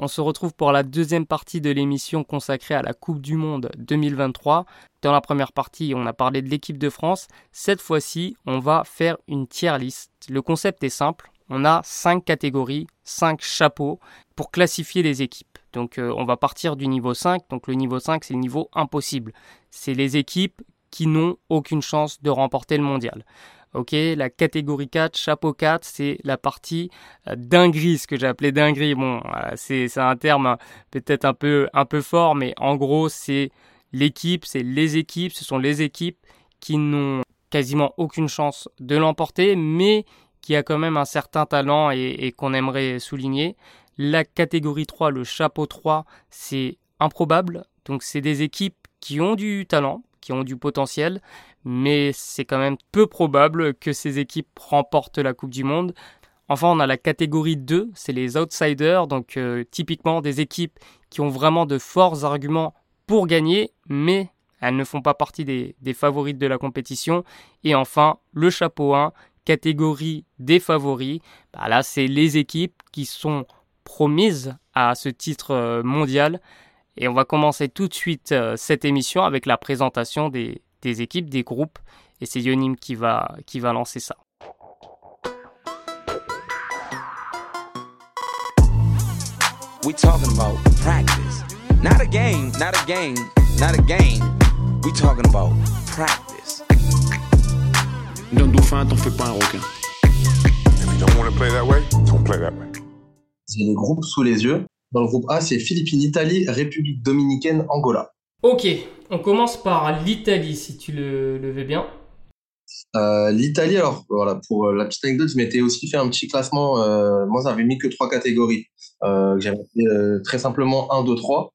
on se retrouve pour la deuxième partie de l'émission consacrée à la Coupe du Monde 2023. Dans la première partie, on a parlé de l'équipe de France. Cette fois-ci, on va faire une tier list. Le concept est simple. On a cinq catégories, cinq chapeaux pour classifier les équipes. Donc euh, on va partir du niveau 5. Donc le niveau 5, c'est le niveau impossible. C'est les équipes qui n'ont aucune chance de remporter le mondial. Ok, la catégorie 4, chapeau 4, c'est la partie euh, dinguerie, ce que j'ai appelé dinguerie. Bon, euh, c'est un terme hein, peut-être un peu, un peu fort, mais en gros, c'est l'équipe, c'est les équipes, ce sont les équipes qui n'ont quasiment aucune chance de l'emporter, mais qui a quand même un certain talent et, et qu'on aimerait souligner. La catégorie 3, le chapeau 3, c'est improbable. Donc c'est des équipes qui ont du talent, qui ont du potentiel, mais c'est quand même peu probable que ces équipes remportent la Coupe du Monde. Enfin, on a la catégorie 2, c'est les outsiders, donc euh, typiquement des équipes qui ont vraiment de forts arguments pour gagner, mais elles ne font pas partie des, favorites de la compétition. Et enfin, le chapeau 1, catégorie des favoris. Bah là, c'est les équipes qui sont promises à ce titre euh, mondial. Et on va commencer tout de suite euh, cette émission avec la présentation des, des équipes, des groupes. Et c'est Yonim qui va, qui va lancer ça. We talking about practice. Not a game, not a game, not a game. We talking about practice. D'un dauphin, t'en fais pas un requin. If you don't want to play that way, don't play that way. J'ai les groupes sous les yeux. Dans le groupe A, c'est Philippines, Italie, République dominicaine, Angola. Ok, on commence par l'Italie, si tu le, veux bien. Euh, L'Italie, alors voilà, pour euh, la petite anecdote, je m'étais aussi fait un petit classement. Euh, moi, j'avais mis que trois catégories. J'avais fait très simplement 1, 2, 3.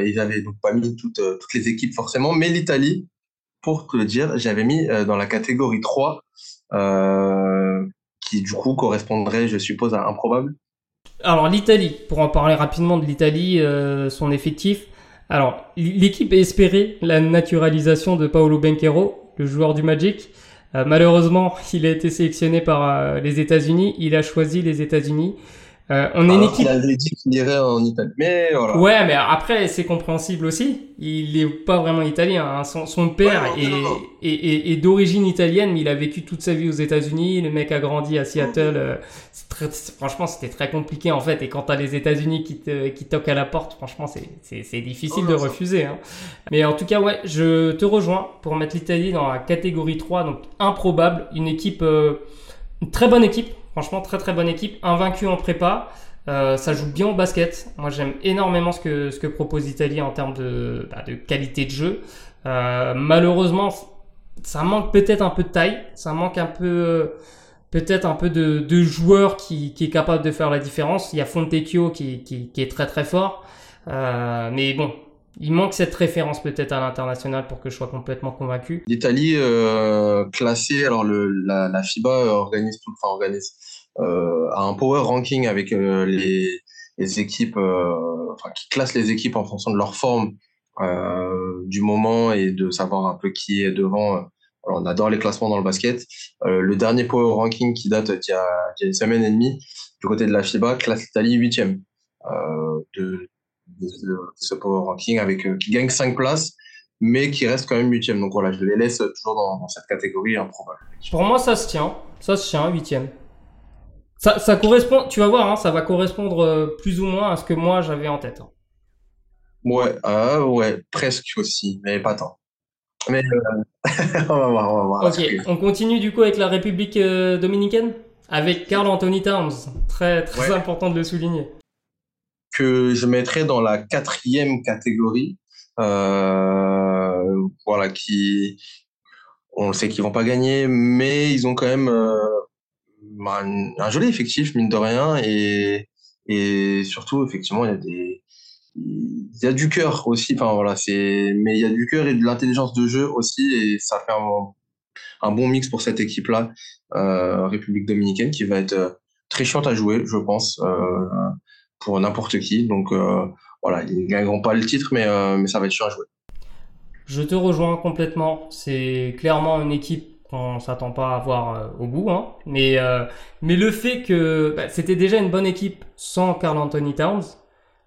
et j'avais donc pas mis toutes, toutes les équipes forcément. Mais l'Italie, pour te le dire, j'avais mis dans la catégorie 3, qui du coup correspondrait, je suppose, à improbable. Alors l'Italie, pour en parler rapidement de l'Italie, son effectif, alors, l'équipe espérait la naturalisation de Paolo Benquero, le joueur du Magic. Euh, malheureusement, il a été sélectionné par euh, les États-Unis. Il a choisi les États-Unis. Euh, on est une équipe. Il avait dit qu'il irait en Italie, mais voilà. Ouais, mais après c'est compréhensible aussi. Il est pas vraiment italien. Hein. Son, père est, d'origine italienne, mais il a vécu toute sa vie aux États-Unis. Le mec a grandi à Seattle. Euh, franchement, c'était très compliqué en fait. Et quand t'as les États-Unis qui, te, qui toquent à la porte, franchement, c'est difficile de refuser. Hein. Mais en tout cas, ouais, je te rejoins pour mettre l'Italie dans la catégorie 3, donc improbable, une équipe, euh, une très bonne équipe Franchement, très très bonne équipe. Invaincu en prépa. Euh, ça joue bien au basket. Moi, j'aime énormément ce que, ce que propose l'Italie en termes de, bah, de qualité de jeu. Euh, malheureusement, ça manque peut-être un peu de taille. Ça manque un peu, peut-être un peu de, de joueurs qui, qui est capable de faire la différence. Il y a Fontecchio qui, qui, qui est très très fort. Euh, mais bon, il manque cette référence peut-être à l'international pour que je sois complètement convaincu. L'Italie euh, classée, alors le, la, la, FIBA organise tout, enfin organise euh, a un power ranking avec euh, les, les, équipes, euh, enfin qui classe les équipes en fonction de leur forme euh, du moment et de savoir un peu qui est devant. Alors, on adore les classements dans le basket. le dernier power ranking qui date d'il y, a, y a une semaine et demie du côté de la FIBA classe l'Italie huitième. de, de, ce power ranking avec euh, qui gagne 5 places mais qui reste quand même huitième. Donc voilà, je les laisse toujours dans, cette catégorie improbable. Pour moi, ça se tient. Ça se tient, huitième. Ça, ça correspond, tu vas voir, hein, ça va correspondre euh, plus ou moins à ce que moi j'avais en tête. Ouais, euh, ouais, presque aussi, mais pas tant. Mais on va voir, on va voir. Ok, on continue du coup avec la République dominicaine? Avec Carl Anthony Towns. Très, très important de le souligner que je mettrais dans la quatrième catégorie. Euh, voilà, qui, on sait qu'ils vont pas gagner, mais ils ont quand même euh, un, joli effectif mine de rien et et surtout effectivement il y a des il y a du cœur aussi enfin voilà c'est mais il y a du cœur et de l'intelligence de jeu aussi et ça fait un, un bon mix pour cette équipe là euh, République dominicaine qui va être euh, très chiante à jouer je pense euh, pour n'importe qui. Donc euh, voilà, ils ne gagneront pas le titre, mais, euh, mais ça va être sûr à jouer. Je te rejoins complètement. C'est clairement une équipe qu'on s'attend pas à voir au bout. Hein. Mais, mais le fait que bah, c'était déjà une bonne équipe sans Carl Anthony Towns,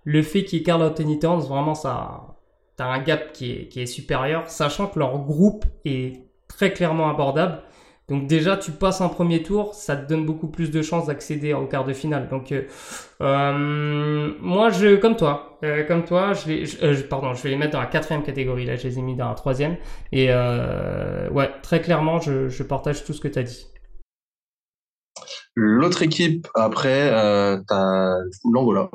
le fait qu'il y ait Carl Anthony Towns, vraiment, ça, t'as un gap qui est, qui est supérieur, sachant que leur groupe est très clairement abordable. Donc déjà, tu passes un premier tour, ça te donne beaucoup plus de chances d'accéder au quart de finale. Donc euh, euh moi, je comme toi, euh, comme toi, je vais, euh, pardon, je vais les mettre dans la quatrième catégorie. Là, je les ai mis dans la troisième. Et ouais, très clairement, je, je partage tout ce que tu as dit. L'autre équipe après, t'as l'Angola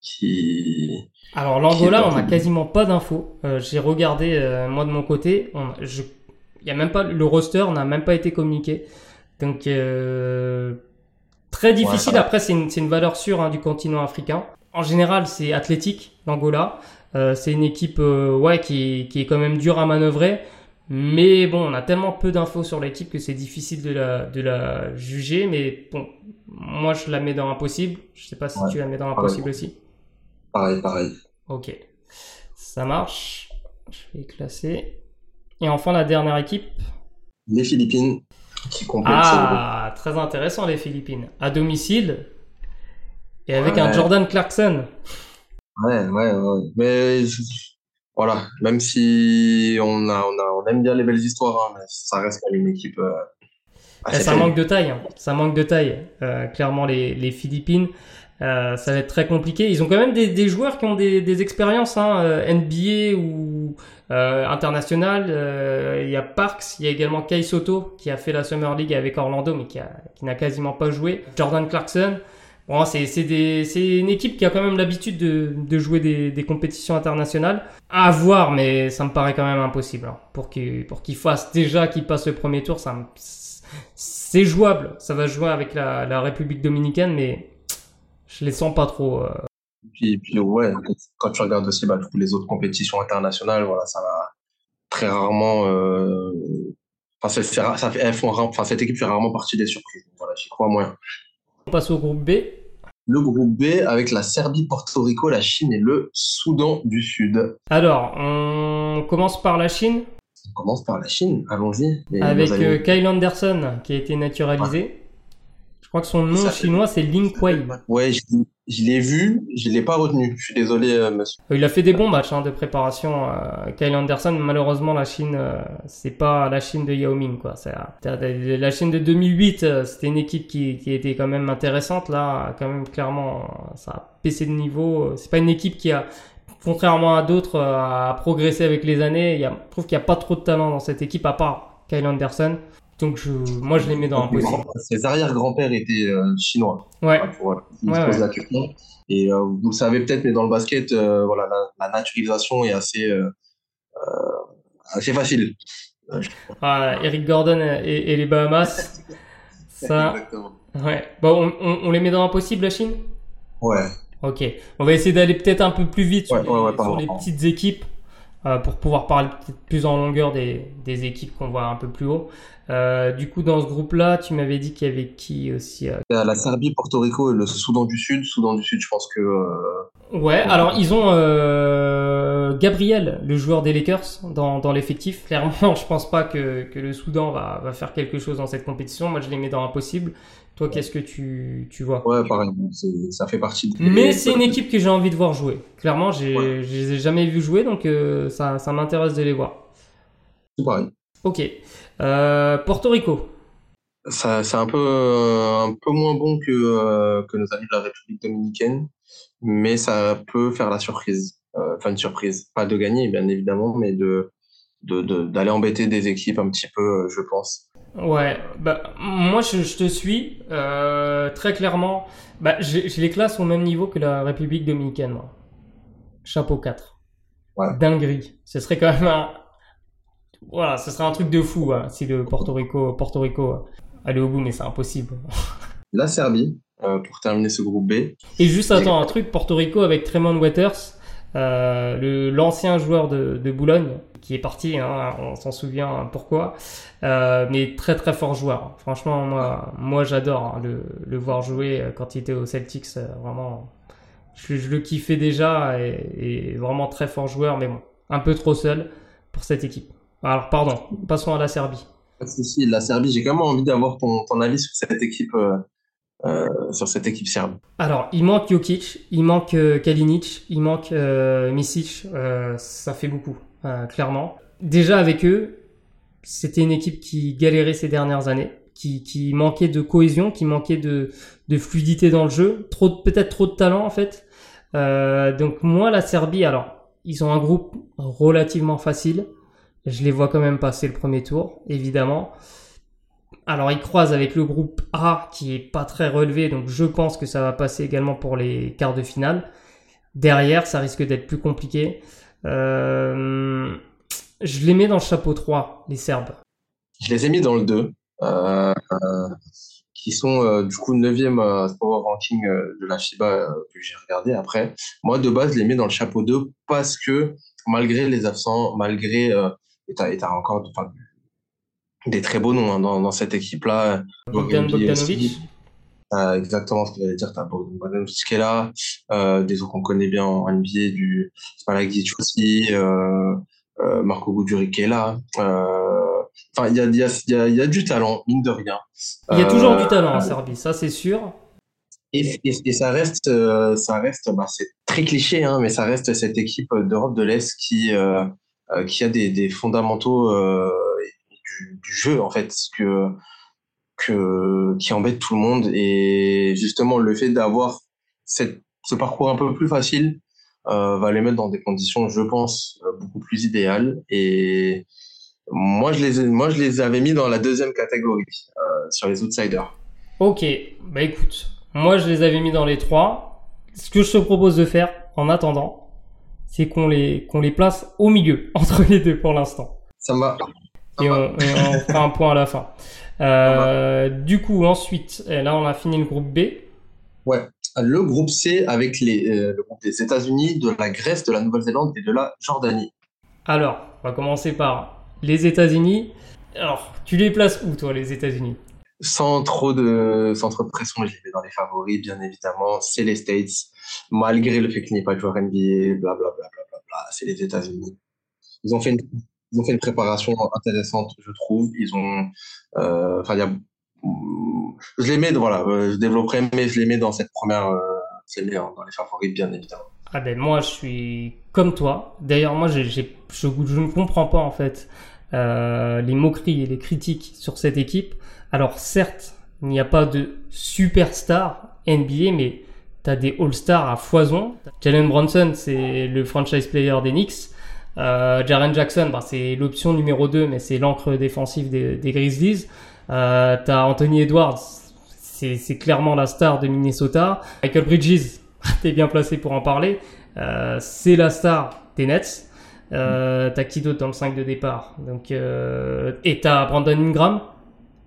qui. Alors l'Angola, on n'a quasiment pas d'infos. J'ai regardé moi de mon côté, on, je y a même pas le roster n'a même pas été communiqué. Donc euh, très difficile. Après, c'est une, une, valeur sûre hein, du continent africain. En général, c'est athlétique, l'Angola. Euh, c'est une équipe euh, ouais, qui, qui est quand même dure à manœuvrer. Mais bon, on a tellement peu d'infos sur l'équipe que c'est difficile de la, de la juger. Mais bon, moi, je la mets dans impossible. Je sais pas si tu la mets dans impossible aussi. Pareil, pareil. Ok. Ça marche. Je vais classer. Et enfin, la dernière équipe Les Philippines, qui Ah, très intéressant, les Philippines. À domicile et avec un Jordan Clarkson. Ouais, ouais, ouais. Mais voilà, même si on, a, on, a, on aime bien les belles histoires, hein, mais ça reste quand même une équipe. Euh, eh, ça manque de taille, hein. ça manque de taille. Euh, clairement, les, les Philippines, euh, ça va être très compliqué. Ils ont quand même des, des joueurs qui ont des, des expériences hein, euh, NBA ou euh, internationales. Euh, il y a Parks, il y a également Kai Soto qui a fait la Summer League avec Orlando mais qui, a, qui n'a quasiment pas joué. Jordan Clarkson. Bon, c'est, c'est, des, c'est une équipe qui a quand même l'habitude de, de jouer des, des compétitions internationales. À voir, mais ça me paraît quand même impossible. Hein. Pour qu'ils pour fassent déjà qu'ils passent le premier tour, ça c'est jouable. Ça va jouer avec la, la République dominicaine, mais je les sens pas trop. Euh. Puis, puis ouais, quand tu regardes aussi bah, toutes les autres compétitions internationales, voilà, ça va très rarement. Euh... Enfin, ça fait, elles font, enfin, cette équipe fait rarement partie des surprises. Voilà, j'y crois moins. On passe au groupe B. Le groupe B avec la Serbie, Porto Rico, la Chine et le Soudan du Sud. Alors, on commence par la Chine. On commence par la Chine, allons-y. Avec euh, Kyle Anderson qui a été naturalisé. Je crois que son nom chinois, c'est Ling Kuei. Ouais, je, l'ai vu, je l'ai pas retenu. Je suis désolé, euh, monsieur. Il a fait des bons matchs hein, de préparation. Euh, Kyle Anderson, malheureusement, la Chine, euh, c'est pas la Chine de Yao Ming, quoi. C'est la Chine de 2008. c'était une équipe qui, qui était quand même intéressante. Là, quand même, clairement, ça a baissé de niveau. C'est pas une équipe qui a contrairement à d'autres, a progressé avec les années. Il y a, je trouve qu'il n'y a pas trop de talent dans cette équipe, à part Kyle Anderson. Donc je, moi je les mets dans un possible. Ses arrière-grands-pères étaient euh, chinois. Ouais. Pour, Et euh, vous le savez peut-être, mais dans le basket, euh, voilà, la, naturalisation est assez, assez facile. Ah, Eric Gordon et, les Bahamas. ça. Exactement. Ouais. Bon, on, on, les met dans un possible la Chine? Ouais. Ok. On va essayer d'aller peut-être un peu plus vite sur, les, petites équipes. Pour pouvoir parler plus en longueur des, des équipes qu'on voit un peu plus haut. Euh, du coup, dans ce groupe-là, tu m'avais dit qu'il y avait qui aussi euh... La Serbie, Porto Rico et le Soudan du Sud. Soudan du Sud, je pense que. Euh... Ouais, alors ils ont euh, Gabriel, le joueur des Lakers, dans, dans l'effectif. Clairement, je pense pas que, que le Soudan va, va faire quelque chose dans cette compétition. Moi, je les mets dans l'impossible. Toi, qu'est-ce que tu, tu vois? Ouais, pareil, ça fait partie. De... Mais c'est une équipe que j'ai envie de voir jouer. Clairement, j'ai, ouais. je les ai jamais vus jouer, donc euh, ça, ça m'intéresse de les voir. C'est pareil. Ok. Euh, Porto Rico. c'est un peu, euh, un peu moins bon que, euh, que nos amis de la République dominicaine, mais ça peut faire la surprise. Enfin, une surprise. Pas de gagner, bien évidemment, mais de d'aller de, embêter des équipes un petit peu, je pense. Ouais, bah, moi je, je te suis très clairement. Bah, je, les classe au même niveau que la République dominicaine, moi. Chapeau 4. Ouais. Dinguerie. Ce serait quand même un, voilà, ce serait un truc de fou hein, si le Porto Rico, Porto Rico euh, allait au bout, mais c'est impossible. La Serbie, euh, pour terminer ce groupe B. Et juste attends, un truc, Porto Rico avec Tremont Waters, euh, l'ancien joueur de, de, Boulogne, qui est parti, hein, on s'en souvient pourquoi, euh, mais très très fort joueur. Franchement, moi, j'adore hein, le, le, voir jouer quand il était au Celtics, vraiment, je, le kiffais déjà et, vraiment très fort joueur, mais bon, un peu trop seul pour cette équipe. Alors, pardon, passons à la Serbie. Si, la Serbie, j'ai quand même envie d'avoir ton, ton, avis sur cette équipe, euh, sur cette équipe serbe. Alors, il manque Jokic, il manque Kalinic, il manque Misic, ça fait beaucoup, clairement. Déjà avec eux, c'était une équipe qui galérait ces dernières années qui, manquait de cohésion, qui manquait de, de fluidité dans le jeu, trop peut-être trop de talent en fait. Euh, donc moi la Serbie, alors ils ont un groupe relativement facile. Je les vois quand même passer le premier tour, évidemment. Alors ils croisent avec le groupe A qui est pas très relevé, donc je pense que ça va passer également pour les quarts de finale. Derrière, ça risque d'être plus compliqué. Euh, je les mets dans le chapeau 3, les Serbes. Je les ai mis dans le 2. Euh, qui sont euh, du coup 9e euh, power ranking de la FIBA que j'ai regardé après. Moi, de base, je les mets dans le chapeau 2 parce que malgré les absents, malgré. et tu as, encore des très beaux noms hein, dans, dans, cette équipe-là. Bogdan Bogdanovic. Euh, exactement ce que j'allais dire. Tu as Bogdanovic qui est là, euh, des autres qu'on connaît bien en NBA, du Spalagic aussi, euh, Marco Guduric qui est là. Enfin, il y a, y, a, y a, du talent, mine de rien. Il y a toujours du talent en Serbie, ça c'est sûr. Et, et, ça reste, euh, ça reste, bah, c'est très cliché, hein, mais ça reste cette équipe d'Europe de l'Est qui, euh, euh, qui a des, des fondamentaux du, du, jeu en fait, que, que, qui embête tout le monde. Et justement, le fait d'avoir cette, ce parcours un peu plus facile va les mettre dans des conditions, je pense, beaucoup plus idéales. Et, moi, je les, moi, je les avais mis dans la deuxième catégorie, euh, sur les outsiders. Ok, bah écoute, moi je les avais mis dans les trois. Ce que je te propose de faire, en attendant, c'est qu'on les, qu'on les place au milieu, entre les deux pour l'instant. Ça me va. Et, On, on, fera un point à la fin. Euh, du coup, ensuite, là on a fini le groupe B. Ouais, le groupe C avec les, euh, le groupe des États-Unis, de la Grèce, de la Nouvelle-Zélande et de la Jordanie. Alors, on va commencer par les États-Unis. Alors, tu les places où, toi, les États-Unis? Sans trop de sans trop de pression, je les mets dans les favoris, bien évidemment. C'est les States, malgré le fait qu'il n'y ait pas de joueur NBA, blablabla, bla, bla, bla, c'est les États-Unis. Ils ont fait une ils ont fait une préparation intéressante, je trouve. Ils ont, euh, enfin, il y a, je les mets, voilà, euh, je développerai, mais je les mets dans cette première, euh, je les mets dans les favoris, bien évidemment. Ah ben moi, je suis comme toi. D'ailleurs, moi, je, ne comprends pas en fait euh, les moqueries et les critiques sur cette équipe. Alors certes, il n'y a pas de superstar NBA, mais tu as des All-Stars à foison. Jalen Bronson, c'est le franchise player des Knicks. Euh, Jaren Jackson, bah, c'est l'option numéro 2, mais c'est l'encre défensive des, Grizzlies. Euh, tu as Anthony Edwards, c'est, clairement la star de Minnesota. Michael Bridges, t'es bien placé pour en parler. Euh, c'est la star des Nets. T'as qui d'autre dans le 5 de départ? Donc, Et t'as Brandon Ingram,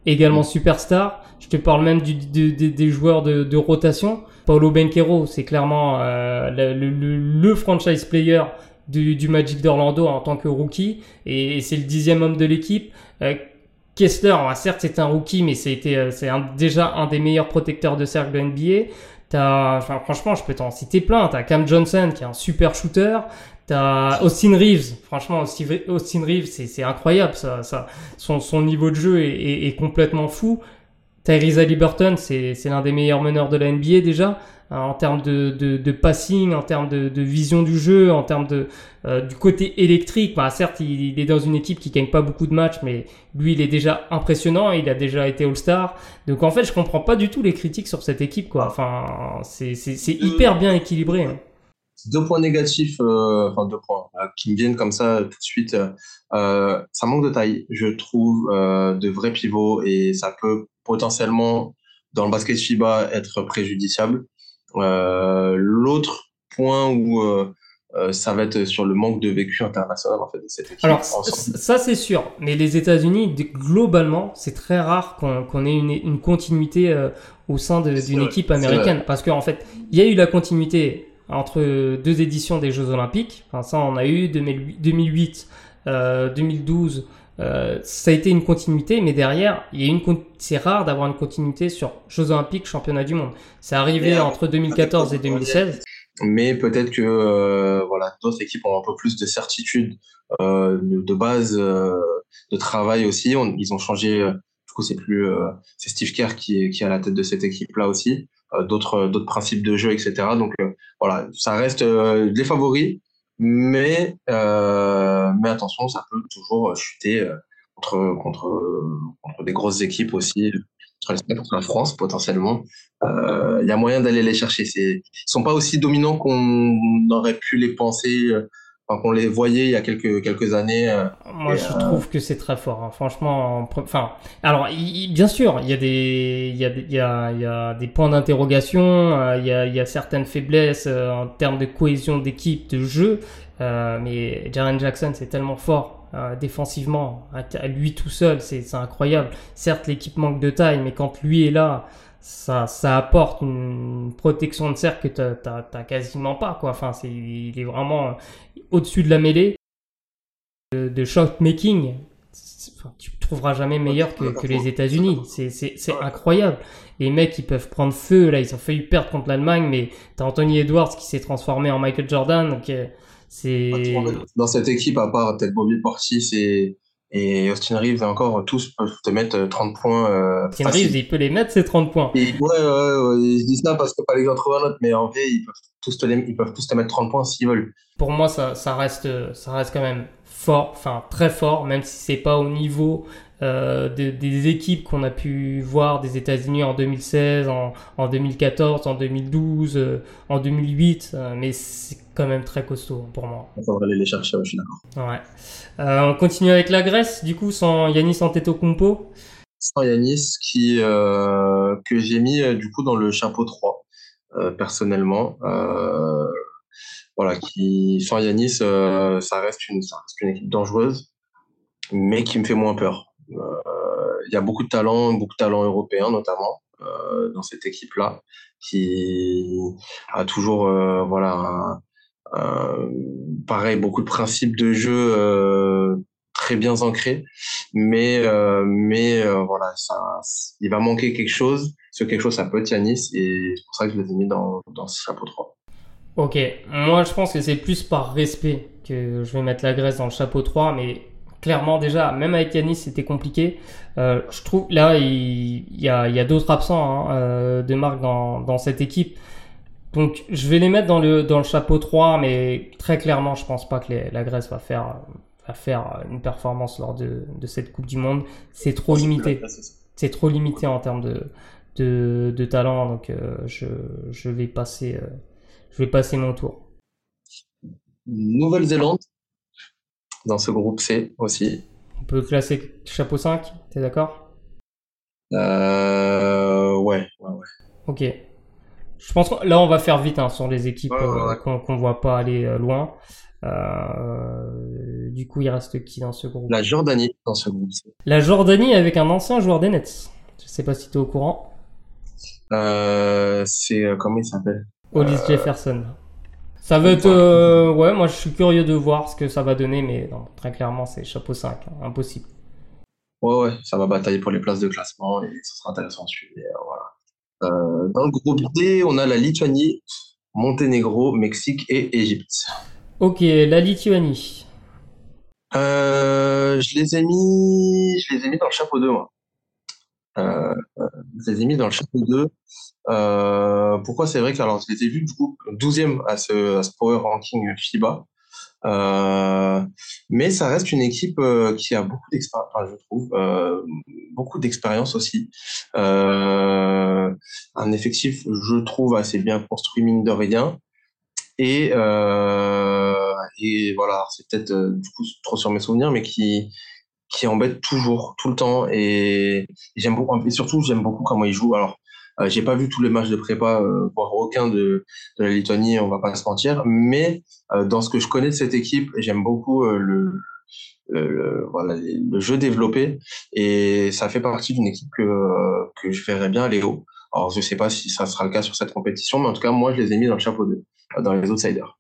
également superstar. Je te parle même des joueurs de, rotation. Paulo Benquero, c'est clairement le, franchise player du, du Magic d'Orlando en tant que rookie. Et, c'est le dixième homme de l'équipe. Euh, Kessler, certes c'est un rookie, mais c'était euh, c'est déjà un des meilleurs protecteurs de cercle NBA. T'as, enfin, franchement, je peux t'en citer plein. T'as Cam Johnson qui est un super shooter. T'as Austin Reeves. Franchement, Austin Reeves, c'est incroyable. Ça, ça, son, son niveau de jeu est, est complètement fou. Tyrese Liberton, c'est l'un des meilleurs meneurs de la NBA déjà. Euh, en termes de, de, de, passing, en termes de, de, vision du jeu, en termes de, euh, du côté électrique. Bah, certes, il, il, est dans une équipe qui gagne pas beaucoup de matchs, mais lui, il est déjà impressionnant. Il a déjà été All-Star. Donc en fait, je comprends pas du tout les critiques sur cette équipe. Quoi. Enfin, c'est hyper bien équilibré. Hein. Deux points négatifs, euh, enfin deux points euh, qui me viennent comme ça tout de suite. Euh, ça manque de taille, je trouve, de vrais pivots et ça peut potentiellement dans le basket FIBA être préjudiciable. Euh, l'autre point où euh, euh, ça va être sur le manque de vécu international en fait de cette équipe. Alors ça c'est sûr, mais les États-Unis globalement c'est très rare qu'on ait une, une, continuité au sein d'une équipe américaine parce qu'en en fait il y a eu la continuité entre deux éditions des Jeux Olympiques. Enfin ça on a eu 2008, 2012. Euh, ça a été une continuité, mais derrière, il y a une c'est rare d'avoir une continuité sur Jeux Olympiques, Championnat du Monde. C'est arrivé entre 2014 et 2016. Mais peut-être que euh, voilà, d'autres équipes ont un peu plus de certitude euh, de base. Euh, de travail aussi. ils ont changé. du coup, c'est plus c'est Steve Kerr qui est qui est à la tête de cette équipe là aussi. D'autres d'autres principes de jeu, etc. Donc voilà, ça reste les favoris, mais mais attention, ça peut toujours chuter contre contre contre des grosses équipes aussi contre la France potentiellement. Euh, il y a moyen d'aller les chercher. Ils sont pas aussi dominants qu'on aurait pu les penser, euh, qu'on les voyait il y a quelques quelques années. Euh, Moi, je trouve que c'est très fort. Hein. Franchement, enfin, alors bien sûr, il y a des il y a il y a, y a des points d'interrogation. Il y a il y a certaines faiblesses en termes de cohésion d'équipe, de jeu. mais Jaren Jackson, c'est tellement fort euh, défensivement, à, lui tout seul, c'est incroyable. Certes, l'équipe manque de taille, mais quand lui est là, ça, ça apporte une protection de cercle que tu n'as quasiment pas. Quoi. Enfin, c'est il est vraiment au-dessus de la mêlée. De, de shot making, tu trouveras jamais meilleur que, que les États-Unis. C'est incroyable. Les mecs, ils peuvent prendre feu. Là, ils ont failli perdre contre l'Allemagne, mais t'as Anthony Edwards qui s'est transformé en Michael Jordan. Donc, euh, c'est dans cette équipe, à part peut-être Bobby Portis et, et Austin Reeves, encore tous peuvent te mettre 30 euh, points. Euh, Austin Reeves, il peut les mettre ces 30 points. ouais, ouais, ouais, je dis ça parce que pas les autres un autre, mais en vrai, ils peuvent tous te, ils peuvent tous te mettre 30 points s'ils veulent. Pour moi, ça, ça, reste, ça reste quand même fort, enfin très fort, même si c'est pas au niveau euh, des, équipes qu'on a pu voir des États-Unis en 2016, en, en, 2014, en 2012, euh, en 2008, euh, mais c'est quand même très costaud pour moi. On va aller les chercher, je suis d'accord. Ouais. on continue avec la Grèce, du coup, sans Yanis Antetokounmpo. Sans Yanis, qui que j'ai mis du coup dans le chapeau 3, personnellement. voilà, qui sans Yanis, ça reste une, ça reste une équipe dangereuse mais qui me fait moins peur. Euh, il y a beaucoup de talents, beaucoup de talents européens notamment euh, dans cette équipe-là, qui a toujours euh, voilà pareil beaucoup de principes de jeu très bien ancrés, mais mais voilà ça, il va manquer quelque chose. Ce quelque chose, ça peut être Yanis, et c'est pour ça que je les ai mis dans, dans ce chapeau 3. Ok, moi je pense que c'est plus par respect que je vais mettre la Grèce dans le chapeau 3, mais clairement déjà, même avec Yanis, c'était compliqué. Euh, je trouve là, il, y a, a d'autres absents hein, euh, de marque dans, dans cette équipe. Donc je vais les mettre dans le, dans le chapeau 3, mais très clairement, je pense pas que la Grèce va faire, va faire une performance lors de, de cette Coupe du Monde. C'est trop limité. C'est trop limité en termes de, de, de talent, donc euh, je, je, vais passer, euh, je vais passer mon tour. Nouvelle-Zélande, dans ce groupe C aussi. On peut classer chapeau 5, t'es d'accord? Euh, ouais, ouais, ouais. Ok. Je pense que là, on va faire vite hein, sur les équipes euh, qu'on voit pas aller euh, loin. Euh, du coup, il reste qui dans ce groupe? La Jordanie dans ce groupe. La Jordanie avec un ancien joueur des Nets. Je sais pas si tu es au courant. c'est comment il s'appelle? Hollis Jefferson. Ça va être, ouais, moi je suis curieux de voir ce que ça va donner, mais non, très clairement c'est chapeau 5, hein, impossible. Ouais, ouais, ça va batailler pour les places de classement et ça sera intéressant de suivre. Voilà. Euh, dans le groupe D, on a la Lituanie, Monténégro, Mexique et Égypte. Ok, la Lituanie. je les ai mis, je les ai mis dans le chapeau 2, moi. je les ai mis dans le chapeau 2 euh, pourquoi c'est vrai que alors je les ai vus du coup 12e à ce, à ce power ranking FIBA. Euh, mais ça reste une équipe euh, qui a beaucoup d'expérience, enfin, je trouve, euh, beaucoup d'expérience aussi. Euh, un effectif, je trouve, assez bien construit mine de rien. Et, et voilà, c'est peut-être du coup trop sur mes souvenirs, mais qui qui embête toujours, tout le temps. Et j'aime beaucoup, et surtout j'aime beaucoup comment ils jouent. Alors euh, j'ai pas vu tous les matchs de prépa, euh, voire aucun de, la Lituanie, on va pas se mentir. Mais euh, dans ce que je connais de cette équipe, j'aime beaucoup le, le, voilà, le jeu développé et ça fait partie d'une équipe que, que je verrais bien aller haut. Alors je sais pas si ça sera le cas sur cette compétition, mais en tout cas moi je les ai mis dans le chapeau 2, dans les outsiders.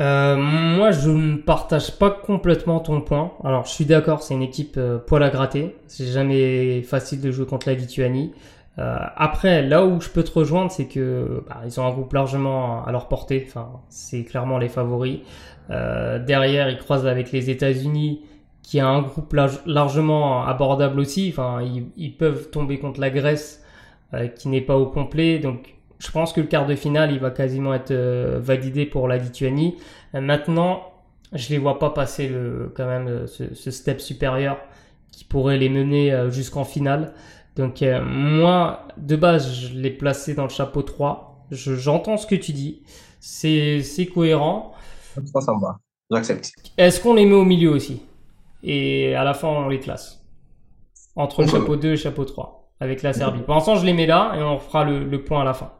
Euh, moi, je ne partage pas complètement ton point. Alors, je suis d'accord, c'est une équipe poil à gratter. C'est jamais facile de jouer contre la Lituanie. Euh, après, là où je peux te rejoindre, c'est que bah, ils ont un groupe largement à leur portée. Enfin, c'est clairement les favoris. Euh, derrière, ils croisent avec les États-Unis, qui a un groupe largement abordable aussi. Enfin, ils, peuvent tomber contre la Grèce, euh, qui n'est pas au complet. Donc, je pense que le quart de finale, il va quasiment être validé pour la Lituanie. Maintenant, je les vois pas passer le, quand même ce, step supérieur qui pourrait les mener jusqu'en finale. Donc, moi, de base, je l'ai placé dans le chapeau 3. J'entends ce que tu dis. C'est cohérent. Ça, ça me va. J'accepte. Est-ce qu'on les met au milieu aussi? Et à la fin on les classe. Entre le chapeau 2 et le chapeau 3 avec la Serbie. Pour l'instant je les mets là et on fera le, point à la fin.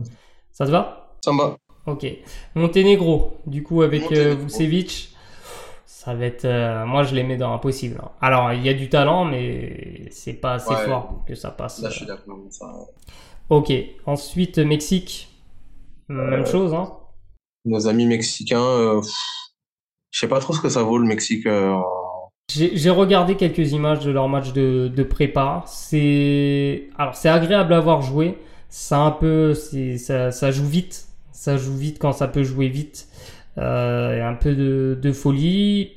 Ça te va? Ça me va. Ok. Monténégro, du coup avec euh, Vucevic, ça va être... Euh, moi je les mets dans impossible. Hein. Alors il y a du talent mais c'est pas assez fort que ça passe. Là je suis d'accord. Ok. Ensuite Mexique, même chose. Hein. Nos amis mexicains, euh, je sais pas trop ce que ça vaut le Mexique j'ai regardé quelques images de leur match de, de prépa. C'est alors c'est agréable à voir jouer. Ça un peu, ça, ça joue vite. Ça joue vite quand ça peut jouer vite. Euh, un peu de, de folie.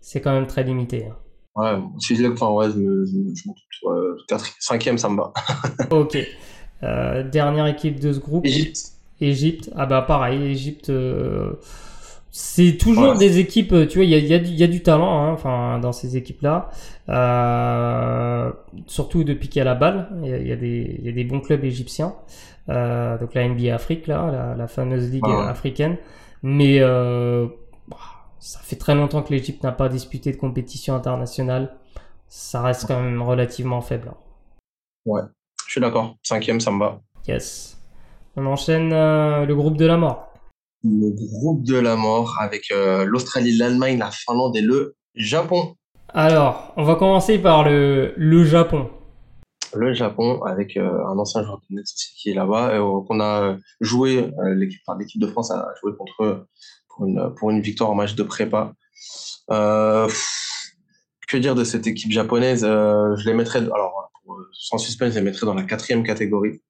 C'est quand même très limité. Hein. Ouais, si je enfin, ouais, je, me, je, cinquième, ça me va. ok. Euh, dernière équipe de ce groupe. Égypte. Égypte. Ah bah pareil, Égypte. Euh, c'est toujours des équipes, tu vois, il y a, y, a, y a, du talent hein, enfin, dans ces équipes-là. Euh, surtout depuis qu'il y a la balle, il y, y, a des bons clubs égyptiens. Euh, donc la NBA Afrique, là, la, la fameuse ligue africaine. Mais euh, bah, ça fait très longtemps que l'Égypte n'a pas disputé de compétition internationale. Ça reste quand même relativement faible. Ouais, je suis d'accord. Cinquième, ça me va. Yes. On enchaîne euh, le groupe de la mort le groupe de la mort avec euh, l'Australie, l'Allemagne, la Finlande et le Japon. Alors, on va commencer par le, le Japon. Le Japon avec euh, un ancien joueur de Nets qui est là-bas, euh, qu'on a joué, l'équipe, l'équipe de France a joué contre eux pour une, victoire en match de prépa. que dire de cette équipe japonaise Je les mettrais, alors sans suspense, je les mettrais dans la quatrième catégorie.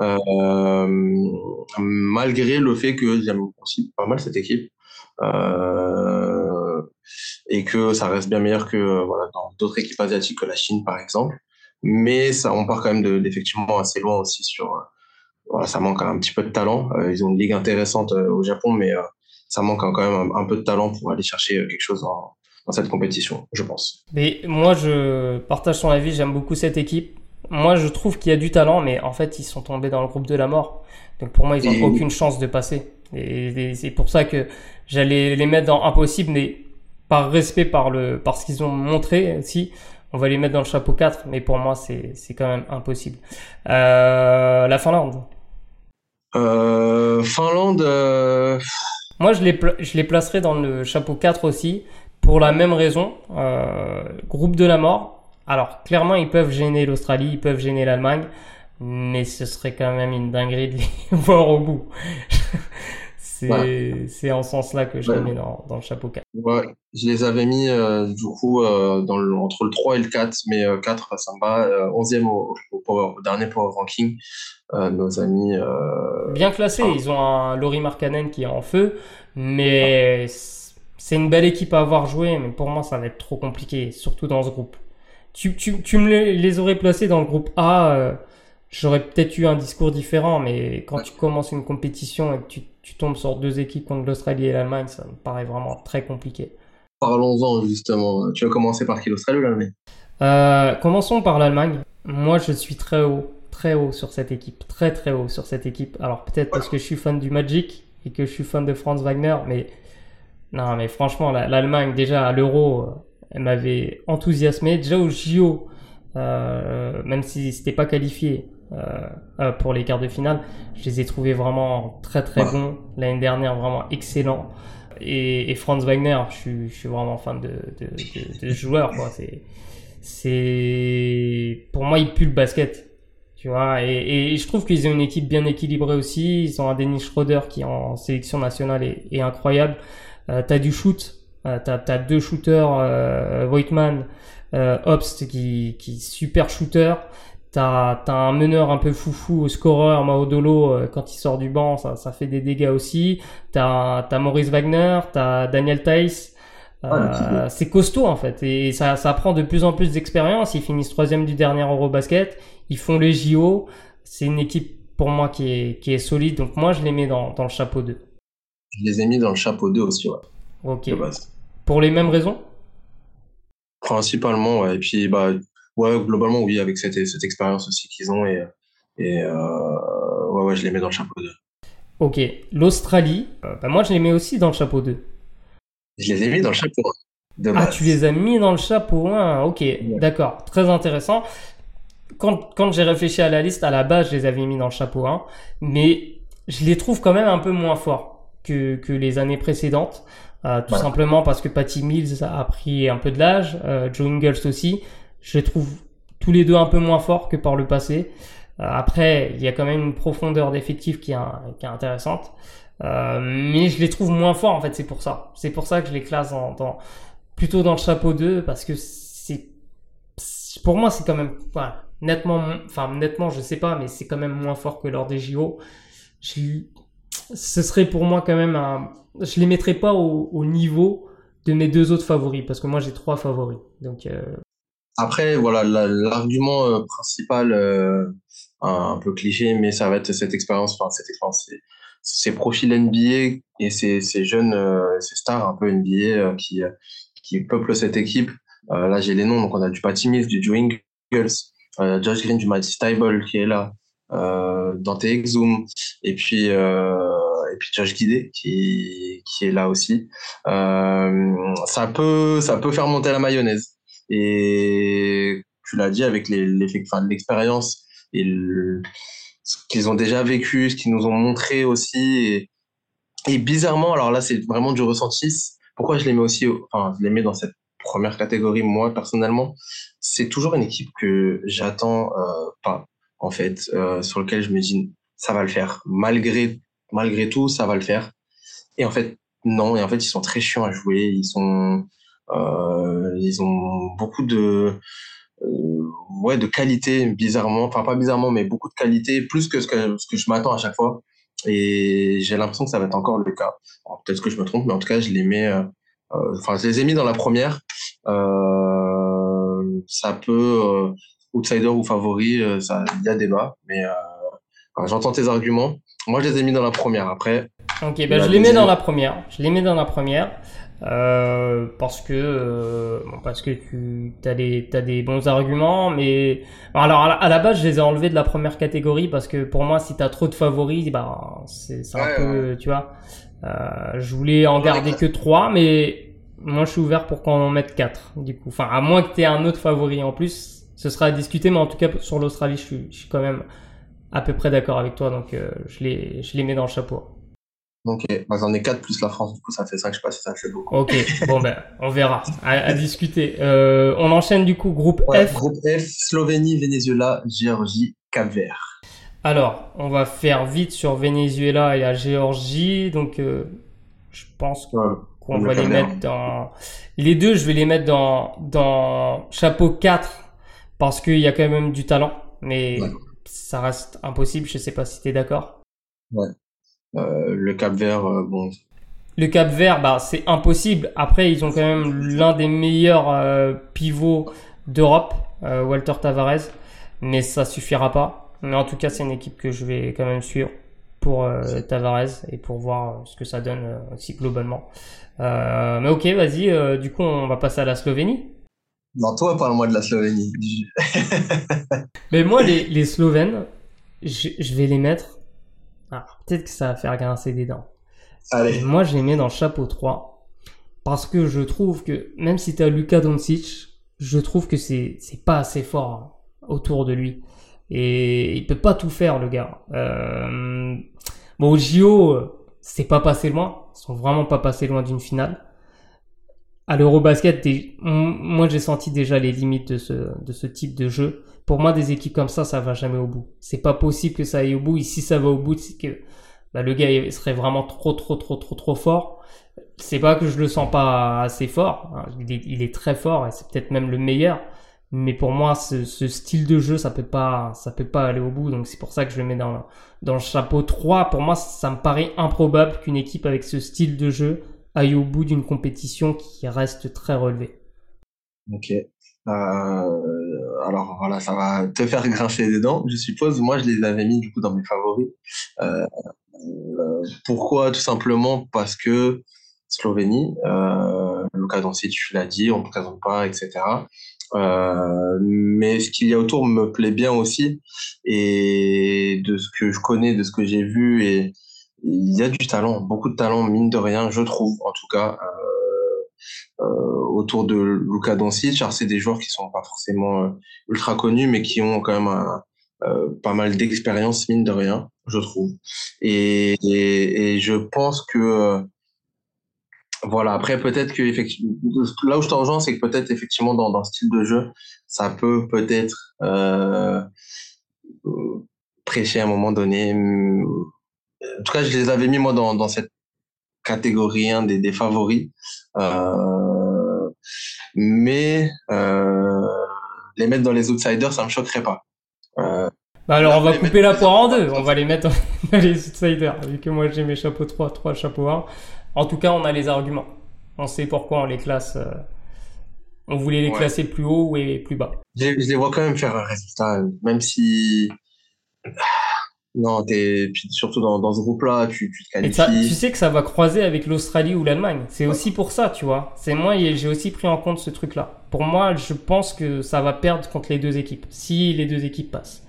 Euh, malgré le fait que j'aime aussi pas mal cette équipe euh, et que ça reste bien meilleur que voilà dans d'autres équipes asiatiques que la Chine par exemple. Mais ça, on part quand même d'effectivement assez loin aussi sur voilà, ça manque un petit peu de talent. Euh, ils ont une ligue intéressante au Japon, mais ça manque quand même un, peu de talent pour aller chercher quelque chose dans, dans, cette compétition, je pense. Mais moi, je partage ton avis. J'aime beaucoup cette équipe moi, je trouve qu'il y a du talent, mais en fait, ils sont tombés dans le groupe de la mort. Donc pour moi, ils n'ont aucune chance de passer. Et, c'est pour ça que j'allais les mettre dans impossible, mais par respect par le par ce qu'ils ont montré aussi, on va les mettre dans le chapeau 4. Mais pour moi, c'est c'est quand même impossible. Euh, la Finlande. Euh, Finlande. Euh, moi, je les je les placerai dans le chapeau 4 aussi pour la même raison. Euh, groupe de la mort alors, clairement, ils peuvent gêner l'Australie, ils peuvent gêner l'Allemagne, mais ce serait quand même une dinguerie de les voir au bout. C'est en ce sens-là que je les mets dans, dans, le chapeau 4. Ouais, je les avais mis euh, du coup euh, dans le, entre le 3 et le 4, mais 4, euh, ça me va. 11e au, au, dernier power ranking. nos amis. Bien classés, ils ont un Laurie Markkanen qui est en feu, mais c'est une belle équipe à avoir joué, mais pour moi, ça va être trop compliqué, surtout dans ce groupe tu, tu, tu me les, aurais placés dans le groupe A, euh, j'aurais peut-être eu un discours différent, mais quand tu commences une compétition et que tu, tu tombes sur deux équipes contre l'Australie et l'Allemagne, ça me paraît vraiment très compliqué. Parlons-en justement. Tu vas commencer par qui, l'Australie ou l'Allemagne? Euh, Commençons par l'Allemagne. Moi, je suis très haut, très haut sur cette équipe, très très haut sur cette équipe. Alors peut-être parce que je suis fan du Magic et que je suis fan de Franz Wagner, mais non, mais franchement, l'Allemagne déjà à l'Euro elle m'avait enthousiasmé. Déjà au JO, euh, même si c'était pas qualifié euh, euh, pour les quarts de finale, je les ai trouvés vraiment très très bons. L'année dernière, vraiment excellents. Et, et, Franz Wagner, je suis, je suis vraiment fan de, de, de, de ce joueur. Quoi. C'est, c'est, pour moi, il pue le basket. Tu vois, et, et je trouve qu'ils ont une équipe bien équilibrée aussi. Ils ont un Dennis Schroeder qui en sélection nationale est, est incroyable. Euh, T'as du shoot, euh, t'as as deux shooters, euh, Voigtman, euh, Obst qui, qui est super shooter. T'as as un meneur un peu foufou, scoreur, Maodolo, euh, quand il sort du banc, ça, ça fait des dégâts aussi. T'as as Maurice Wagner, t'as Daniel Theiss, Euh, c'est costaud en fait et ça, ça prend de plus en plus d'expérience. Ils finissent troisième du dernier Eurobasket, ils font les JO. C'est une équipe pour moi qui est, qui est solide, donc moi je les mets dans, dans le chapeau 2. Je les ai mis dans le chapeau 2 aussi, ouais. Ok. Pour les mêmes raisons? Principalement, ouais. Et puis, bah, ouais, globalement, oui, avec cette, cette expérience aussi qu'ils ont. Et, et euh, ouais, ouais, je les mets dans le chapeau 2. Ok. L'Australie, euh, bah, moi, je les mets aussi dans le chapeau 2. Je les ai mis dans le chapeau 1. Ah, tu les as mis dans le chapeau 1. Ok, d'accord. Très intéressant. Quand, quand j'ai réfléchi à la liste, à la base, je les avais mis dans le chapeau 1. Mais je les trouve quand même un peu moins forts que, que les années précédentes. Euh, tout simplement parce que Patty Mills a pris un peu de l'âge, euh, Joe Ingles aussi. Je les trouve tous les deux un peu moins forts que par le passé. Euh, après, il y a quand même une profondeur d'effectif qui, qui, est intéressante. Euh, mais je les trouve moins forts en fait, c'est pour ça. C'est pour ça que je les classe dans, dans, plutôt dans le chapeau 2 parce que c'est pour moi c'est quand même voilà, nettement enfin nettement je sais pas mais c'est quand même moins fort que lors des JO. Je, ce serait pour moi quand même un je les mettrais pas au, niveau de mes deux autres favoris parce que moi j'ai trois favoris. Donc euh, après voilà l'argument euh, principal euh, un, peu cliché mais ça va être cette expérience enfin cette expérience ces profils NBA et ces, jeunes ces stars un peu NBA qui qui peuplent cette équipe. là j'ai les noms donc on a du Patty Mills, du Joe Ingles, Josh Green, du Matty Stiebel qui est là, Dante Exum et puis et puis Josh Guidé qui, qui est là aussi. Euh, ça peut ça peut faire monter la mayonnaise. Et tu l'as dit avec l'expérience et ce qu'ils ont déjà vécu, ce qu'ils nous ont montré aussi. Et, bizarrement, alors là c'est vraiment du ressenti. Pourquoi je les mets aussi, enfin je les mets dans cette première catégorie moi personnellement, c'est toujours une équipe que j'attends euh, pas en fait, euh, sur lequel je me dis ça va le faire malgré malgré tout, ça va le faire. Et en fait, non. Et en fait, ils sont très chiants à jouer. Ils sont, ils ont beaucoup de, euh, ouais, de qualité, bizarrement. Enfin, pas bizarrement, mais beaucoup de qualité, plus que ce que, ce que je m'attends à chaque fois. Et j'ai l'impression que ça va être encore le cas. Peut-être que je me trompe, mais en tout cas, je les mets, euh, euh enfin, je les ai mis dans la première. Euh, ça peut, euh, outsider ou favori, ça, il y a débat, mais j'entends tes arguments. Moi, je les ai mis dans la première. Après. Ok, bah, je les mets dans la première. Je les mets dans la première. Euh, parce que euh, parce que tu as des t'as des bons arguments mais alors à la, base je les ai enlevés de la première catégorie parce que pour moi si t'as trop de favoris bah c'est un peu tu vois. Euh, je voulais en garder que trois mais moi je suis ouvert pour qu'on en mette quatre du coup. Enfin à moins que t'aies un autre favori en plus ce sera à discuter mais en tout cas sur l'Australie je suis, je suis quand même à peu près d'accord avec toi, donc euh, je, les, je les mets dans le chapeau. Ok, moi j'en ai 4 plus la France, du coup ça fait 5, je sais pas si ça fait beaucoup. Ok, bon ben on verra, à, discuter. Euh, on enchaîne du coup groupe F. Groupe F, Slovénie, Venezuela, Géorgie, Cap-Vert. Alors, on va faire vite sur Venezuela et la Géorgie, donc euh, je pense qu'on va les mettre dans... Les deux, je vais les mettre dans, dans chapeau 4, parce qu'il y a quand même du talent, mais ça reste impossible. Je sais pas si tu es d'accord. Ouais. Euh, le Cap Vert, euh, bon. Le Cap Vert, bah, c'est impossible. Après, ils ont quand même l'un des meilleurs euh, pivots d'Europe, Walter Tavares, mais ça suffira pas. Mais en tout cas, c'est une équipe que je vais quand même suivre pour Tavares et pour voir ce que ça donne aussi globalement. mais ok, vas-y. du coup, on va passer à la Slovénie. Non, toi, parle-moi de la Slovénie. Mais moi, les, les Slovènes, je, je, vais les mettre. Ah, peut-être que ça va faire grincer des dents. Allez. moi, je les mets dans le chapeau 3. Parce que je trouve que, même si tu as Luka Doncic, je trouve que c'est, c'est pas assez fort autour de lui. Et il peut pas tout faire, le gars. Euh... Bon, au JO, c'est pas passé loin. Ils sont vraiment pas passés loin d'une finale à l'Eurobasket, moi j'ai senti déjà les limites de ce, de ce type de jeu. Pour moi, des équipes comme ça, ça va jamais au bout. C'est pas possible que ça aille au bout. Et si ça va au bout, c'est que bah, le gars serait vraiment trop, trop, trop, trop, trop fort. C'est pas que je le sens pas assez fort. Hein. Il est, très fort et c'est peut-être même le meilleur. Mais pour moi, ce, style de jeu, ça peut pas, ça peut pas aller au bout. Donc c'est pour ça que je le mets dans, dans le chapeau 3. Pour moi, ça me paraît improbable qu'une équipe avec ce style de jeu aille au bout d'une compétition qui reste très relevée. Ok. Euh, alors voilà, ça va te faire grincer les dents, je suppose. Moi, je les avais mis du coup dans mes favoris. Euh, euh, pourquoi? Tout simplement parce que Slovénie, euh, Luka tu l'as dit, on ne présente pas, etc. Mais ce qu'il y a autour me plaît bien aussi. Et de ce que je connais, de ce que j'ai vu, il y a du talent, beaucoup de talent, mine de rien, je trouve, en tout cas, autour de Luka Doncic. Alors, c'est des joueurs qui sont pas forcément euh, ultra connus, mais qui ont quand même euh, pas mal d'expérience, mine de rien, je trouve. Et, je pense que voilà, après peut-être que là où je te rejoins, c'est que peut-être effectivement dans, dans ce style de jeu, ça peut peut-être euh, prêcher à un moment donné. En tout cas, je les avais mis moi dans cette catégorie 1 des, des favoris. Euh, mais euh, les mettre dans les outsiders, ça me choquerait pas. Euh, bah alors on va couper la poire en deux, on va les mettre dans les outsiders, vu que moi j'ai mes chapeaux 3, 3 chapeaux 1. En tout cas, on a les arguments. On sait pourquoi on les classe. On voulait les classer plus haut et plus bas. Je, je, les vois quand même faire un résultat, même si. Non, t'es surtout dans, dans ce groupe-là, tu, tu te qualifies. Ça, tu sais que ça va croiser avec l'Australie ou l'Allemagne. C'est ouais. aussi pour ça, tu vois. C'est moi, j'ai aussi pris en compte ce truc-là. Pour moi, je pense que ça va perdre contre les deux équipes, si les deux équipes passent.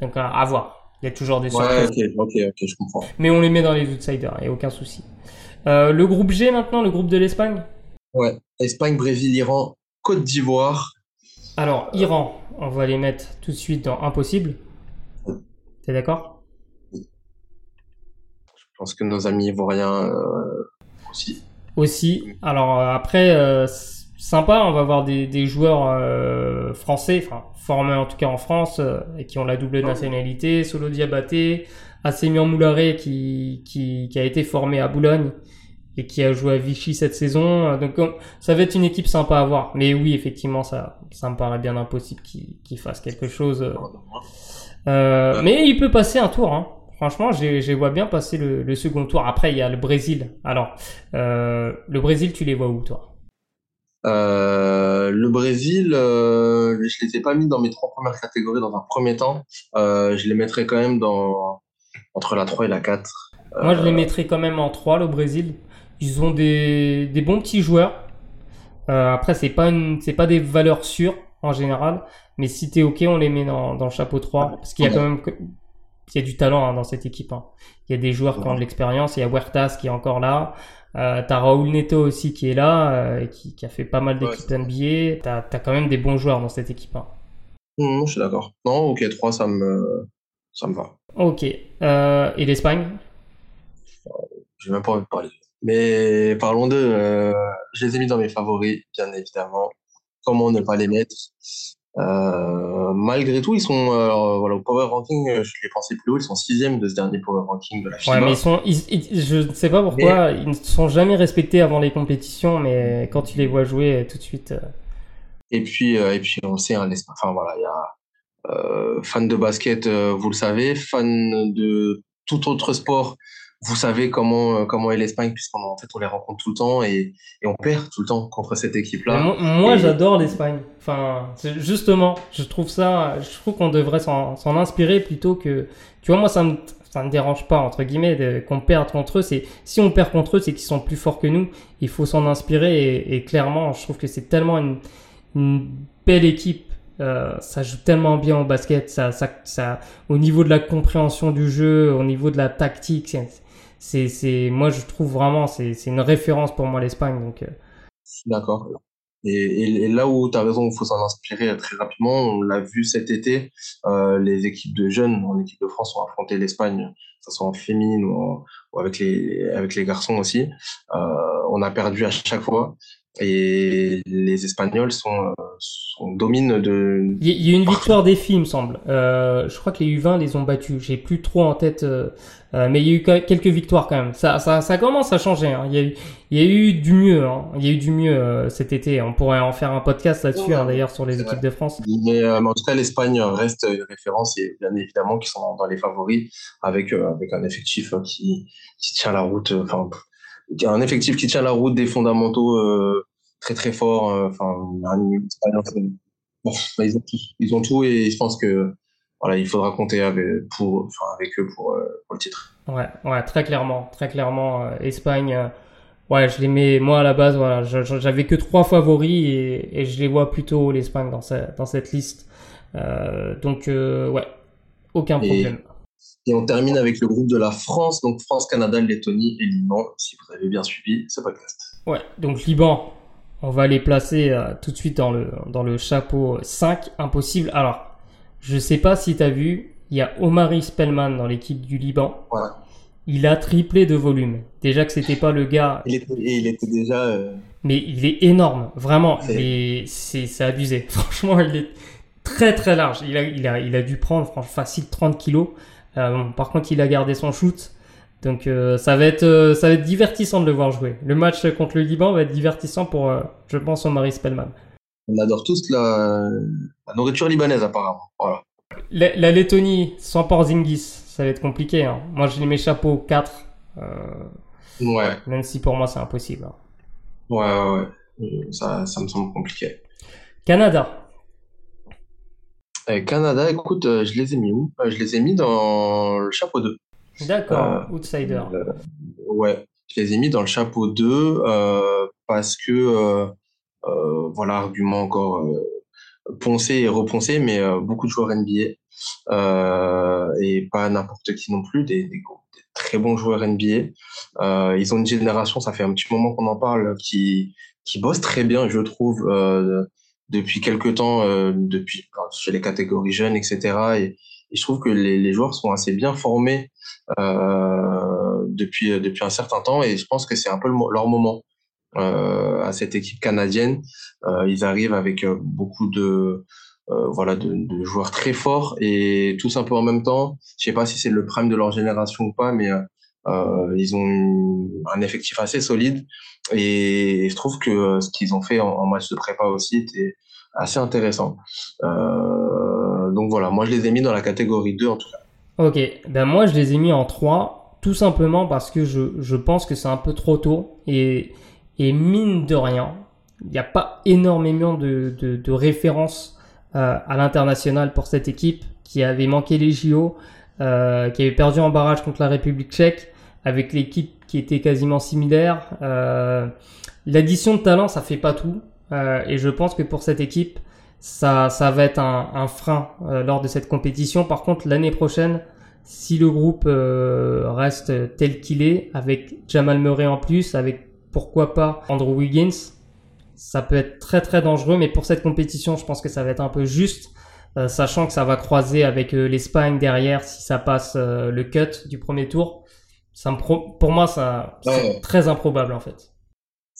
Donc à, à voir. Il y a toujours des surprises. Ouais, ok, ok, ok, je comprends. Mais on les met dans les outsiders, il n'y a aucun souci. Euh, le groupe G maintenant, le groupe de l'Espagne? Ouais, Espagne, Brésil, Iran, Côte d'Ivoire. Alors, Iran, on va les mettre tout de suite dans impossible. T'es d'accord? Pense que nos amis ivoiriens euh, aussi. Aussi. Alors euh, après, euh, sympa, on va voir des, des joueurs français, enfin formés en tout cas en France, et qui ont la double nationalité. Solo Diabaté, Assemian Moularé qui, qui, qui a été formé à Boulogne et qui a joué à Vichy cette saison. Donc ça va être une équipe sympa à voir. Mais oui, effectivement, ça, ça me paraît bien impossible qu'il qu fasse quelque chose. Euh, mais il peut passer un tour. Hein. Franchement, je vois bien passer le, le, second tour. Après, il y a le Brésil. Alors, euh, le Brésil, tu les vois où, toi? Euh, Le Brésil, euh, je les ai pas mis dans mes trois premières catégories dans un premier temps. Euh, je les mettrais quand même dans entre la 3 et la 4. Moi, je les mettrais quand même en 3, le Brésil. Ils ont des, des bons petits joueurs. Après, c'est pas une, c'est pas des valeurs sûres en général, mais si t'es ok, on les met dans, dans le chapeau 3 parce qu'il y a quand même, il y a du talent hein, dans cette équipe. Hein. Il y a des joueurs qui ont de l'expérience. Il y a Huertas qui est encore là. Euh, t'as Raúl Neto aussi qui est là, euh, qui, qui, a fait pas mal d'équipes ouais, NBA. T'as as quand même des bons joueurs dans cette équipe. Hein. Mmh, je suis d'accord. Non, ok, 3, ça me, ça me va. Ok. Euh, et l'Espagne? J'ai même pas envie de parler. Mais parlons d'eux. Euh, je les ai mis dans mes favoris, bien évidemment. Comment ne pas les mettre? Euh, Malgré tout, ils sont euh, voilà, au Power Ranking, je les pensais plus haut. Ils sont sixième de ce dernier Power Ranking de la FIBA. Ouais, mais ils sont, ils, ils, je ne sais pas pourquoi, mais... ils ne sont jamais respectés avant les compétitions, mais quand tu les vois jouer, tout de suite. Et puis, et puis, on sait, hein, enfin voilà, il y a euh, fan de basket, euh, vous le savez, fan de tout autre sport, vous savez comment euh, comment est l'Espagne puisqu'on en fait on les rencontre tout le temps et, et on perd tout le temps contre cette équipe là. Moi, moi et... j'adore l'Espagne. Enfin justement, je trouve ça, je trouve qu'on devrait s'en inspirer plutôt que tu vois moi ça me ça me dérange pas entre guillemets qu'on perde contre eux. C'est si on perd contre eux, c'est qu'ils sont plus forts que nous. Il faut s'en inspirer et, et, clairement, je trouve que c'est tellement une, une belle équipe euh, ça joue tellement bien au basket, ça, ça, ça, au niveau de la compréhension du jeu, au niveau de la tactique, c'est, c'est, moi je trouve vraiment, c'est, c'est une référence pour moi l'Espagne. Donc, euh... d'accord. Et, et, là où tu as raison, il faut s'en inspirer très rapidement. On l'a vu cet été, euh, les équipes de jeunes en équipe de France ont affronté l'Espagne, que ce soit en féminine ou, avec les avec les garçons aussi. Euh, on a perdu à chaque fois et les Espagnols sont, sont dominent de. Il y a une victoire des filles, il me semble. Euh, je crois que les U20 les ont battus. J'ai plus trop en tête, euh, mais il y a eu quelques victoires quand même. Ça, ça, ça commence à changer. Hein. Il, y a eu, il y a eu du mieux. Hein. Il y a eu du mieux euh, cet été. On pourrait en faire un podcast là-dessus, hein, d'ailleurs, sur les équipes de France. Mais, euh, mais, en tout cas, l'Espagne reste une référence et bien évidemment qui sont dans les favoris avec avec un effectif qui qui tient la route. Enfin un effectif qui tient la route, des fondamentaux très très forts. Enfin, une expérience. Bon, bah, ils ont tout, ils ont tout et je pense que voilà, il faudra compter avec, pour, enfin, avec eux pour, pour, le titre. Ouais, ouais, très clairement, très clairement, Espagne. Ouais, je les mets, moi à la base, voilà, j'avais que trois favoris et, et, je les vois plutôt l'Espagne dans, dans cette liste. Euh, donc, euh, ouais, aucun problème. Et, on termine avec le groupe de la France, donc France, Canada, Lettonie et Liban, si vous avez bien suivi ce podcast. Ouais, donc Liban, on va les placer euh, tout de suite dans le, dans le chapeau 5, impossible. Alors, je sais pas si tu as vu, il y a Omari Spellman dans l'équipe du Liban. Ouais. Il a triplé de volume. Déjà que c'était pas le gars. Il était, il était déjà. Mais il est énorme, vraiment. C'est abusé. Franchement, il est très très large. Il a, il a, il a dû prendre facile 30 kilos. Euh, par contre, il a gardé son shoot. Donc euh, ça va être euh, ça va être divertissant de le voir jouer. Le match contre le Liban va être divertissant pour, je pense, Omar Spellman. On adore tous la, nourriture libanaise apparemment. Voilà. La, Lettonie sans Porzingis, ça va être compliqué. Hein. Moi, j'ai mes chapeaux 4. ouais. Même si pour moi, c'est impossible. Hein. Ouais, ouais, ouais. Ça, ça me semble compliqué. Canada. Canada, écoute, euh, je les ai mis où? Euh, Je les ai mis dans le chapeau 2. D'accord, euh, outsider. ouais, je les ai mis dans le chapeau 2 parce que, voilà, argument encore poncé et reponcé, mais beaucoup de joueurs NBA et pas n'importe qui non plus, des, très bons joueurs NBA. ils ont une génération, ça fait un petit moment qu'on en parle, qui, qui bosse très bien, je trouve depuis quelques temps, euh, depuis chez les catégories jeunes, etc. Et, je trouve que les, les, joueurs sont assez bien formés euh, depuis depuis un certain temps, et je pense que c'est un peu leur moment euh, à cette équipe canadienne. Euh, ils arrivent avec euh, beaucoup de euh, voilà de, de, joueurs très forts et tous un peu en même temps. Je sais pas si c'est le prime de leur génération ou pas, mais euh, ils ont un effectif assez solide et je trouve que ce qu'ils ont fait en, match de prépa aussi était assez intéressant. Euh, donc voilà, moi je les ai mis dans la catégorie 2 en tout cas. Ok, ben moi je les ai mis en 3, tout simplement parce que je, je pense que c'est un peu trop tôt et, et mine de rien, il n'y a pas énormément de, de, références euh, à l'international pour cette équipe qui avait manqué les JO, qui avait perdu en barrage contre la République tchèque avec l'équipe qui était quasiment similaire. Euh, L'addition de talent, ça fait pas tout. Euh, et je pense que pour cette équipe, ça, ça va être un, un frein euh, lors de cette compétition. Par contre, l'année prochaine, si le groupe euh, reste tel qu'il est, avec Jamal Murray en plus, avec pourquoi pas Andrew Wiggins, ça peut être très très dangereux. Mais pour cette compétition, je pense que ça va être un peu juste, sachant que ça va croiser avec l'Espagne derrière si ça passe le cut du premier tour. Ça me pour moi, ça c'est très improbable en fait